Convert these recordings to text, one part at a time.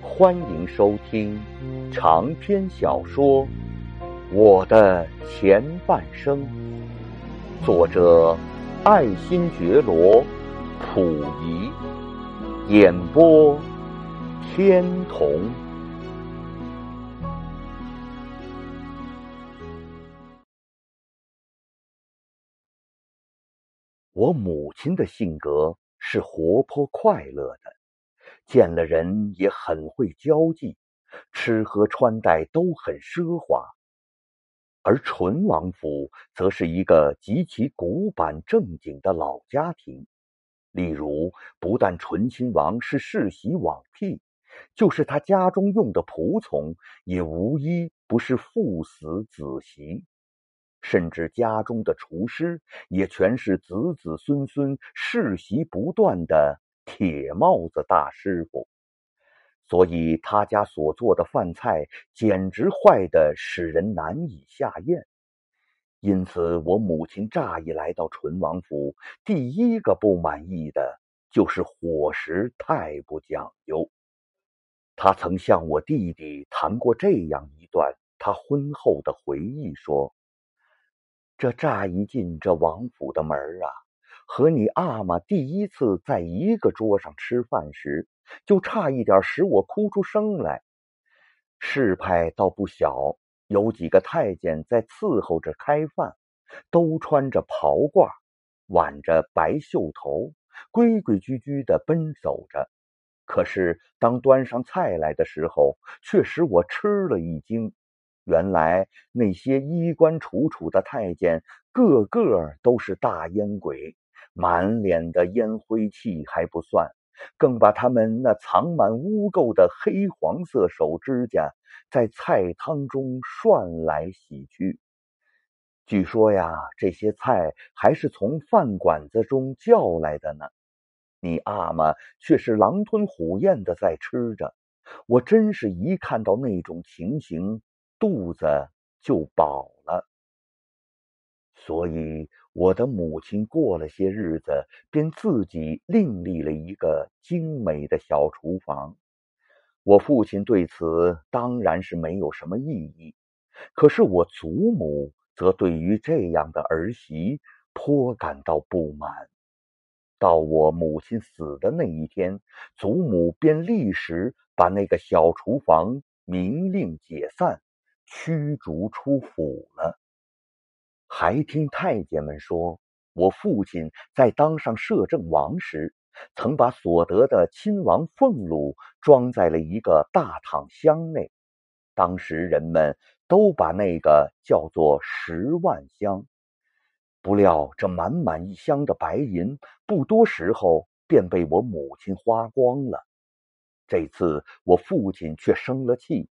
欢迎收听长篇小说《我的前半生》，作者爱新觉罗·溥仪，演播天童。我母亲的性格是活泼快乐的。见了人也很会交际，吃喝穿戴都很奢华，而淳王府则是一个极其古板正经的老家庭。例如，不但醇亲王是世袭罔替，就是他家中用的仆从也无一不是父死子袭，甚至家中的厨师也全是子子孙孙世袭不断的。铁帽子大师傅，所以他家所做的饭菜简直坏的使人难以下咽。因此，我母亲乍一来到淳王府，第一个不满意的就是伙食太不讲究。他曾向我弟弟谈过这样一段他婚后的回忆，说：“这乍一进这王府的门啊。”和你阿玛第一次在一个桌上吃饭时，就差一点使我哭出声来。事派倒不小，有几个太监在伺候着开饭，都穿着袍褂，挽着白袖头，规规矩矩的奔走着。可是当端上菜来的时候，却使我吃了一惊。原来那些衣冠楚楚的太监，个个都是大烟鬼。满脸的烟灰气还不算，更把他们那藏满污垢的黑黄色手指甲在菜汤中涮来洗去。据说呀，这些菜还是从饭馆子中叫来的呢。你阿玛却是狼吞虎咽的在吃着，我真是一看到那种情形，肚子就饱。所以。我的母亲过了些日子，便自己另立了一个精美的小厨房。我父亲对此当然是没有什么异议，可是我祖母则对于这样的儿媳颇感到不满。到我母亲死的那一天，祖母便立时把那个小厨房明令解散，驱逐出府了。还听太监们说，我父亲在当上摄政王时，曾把所得的亲王俸禄装在了一个大躺箱内。当时人们都把那个叫做十万箱。不料这满满一箱的白银，不多时候便被我母亲花光了。这次我父亲却生了气，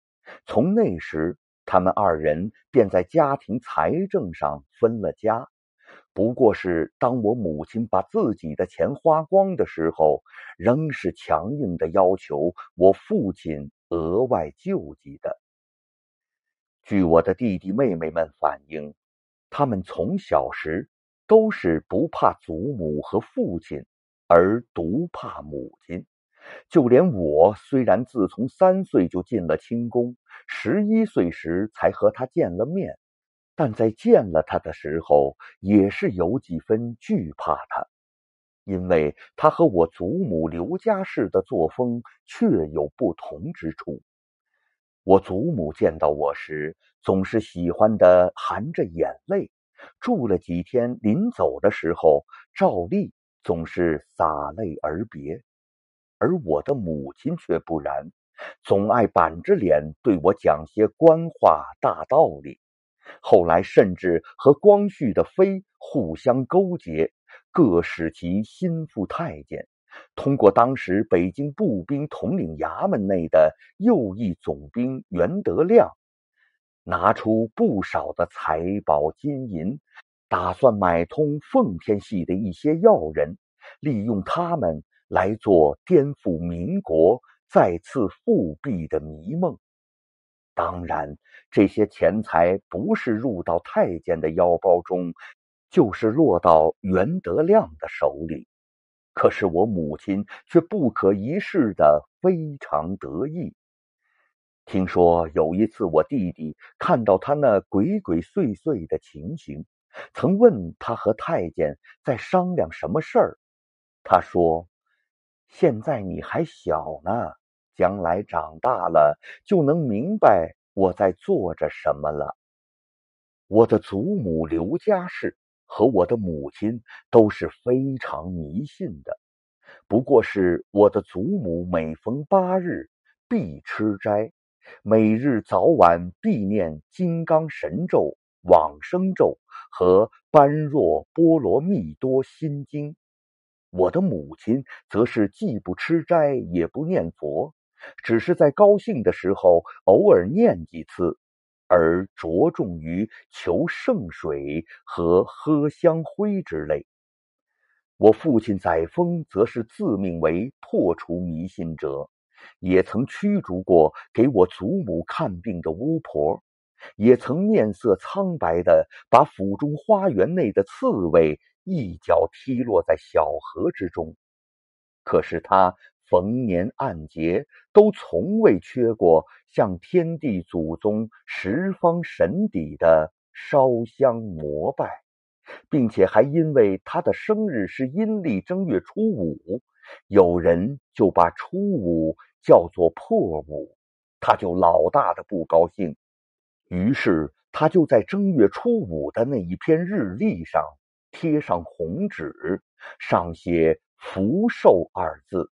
从那时。他们二人便在家庭财政上分了家，不过是当我母亲把自己的钱花光的时候，仍是强硬的要求我父亲额外救济的。据我的弟弟妹妹们反映，他们从小时都是不怕祖母和父亲，而独怕母亲。就连我，虽然自从三岁就进了清宫，十一岁时才和他见了面，但在见了他的时候，也是有几分惧怕他，因为他和我祖母刘家氏的作风确有不同之处。我祖母见到我时，总是喜欢的含着眼泪，住了几天，临走的时候，照例总是洒泪而别。而我的母亲却不然，总爱板着脸对我讲些官话大道理。后来甚至和光绪的妃互相勾结，各使其心腹太监，通过当时北京步兵统领衙门内的右翼总兵袁德亮，拿出不少的财宝金银，打算买通奉天系的一些要人，利用他们。来做颠覆民国、再次复辟的迷梦。当然，这些钱财不是入到太监的腰包中，就是落到袁德亮的手里。可是我母亲却不可一世的非常得意。听说有一次，我弟弟看到他那鬼鬼祟祟的情形，曾问他和太监在商量什么事儿。他说：“现在你还小呢，将来长大了就能明白我在做着什么了。”我的祖母刘家氏和我的母亲都是非常迷信的，不过是我的祖母每逢八日必吃斋。每日早晚必念金刚神咒、往生咒和般若波罗蜜多心经。我的母亲则是既不吃斋也不念佛，只是在高兴的时候偶尔念几次，而着重于求圣水和喝香灰之类。我父亲载沣则是自命为破除迷信者。也曾驱逐过给我祖母看病的巫婆，也曾面色苍白的把府中花园内的刺猬一脚踢落在小河之中。可是他逢年按节都从未缺过向天地祖宗、十方神邸的烧香膜拜，并且还因为他的生日是阴历正月初五，有人就把初五。叫做破五，他就老大的不高兴，于是他就在正月初五的那一篇日历上贴上红纸，上写“福寿”二字。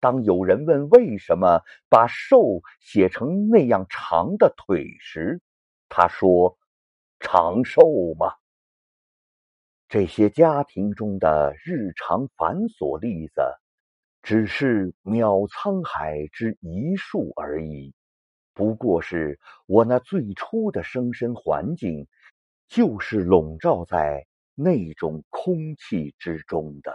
当有人问为什么把“寿”写成那样长的腿时，他说：“长寿嘛。”这些家庭中的日常繁琐例子。只是渺沧海之一粟而已，不过是我那最初的生身环境，就是笼罩在那种空气之中的。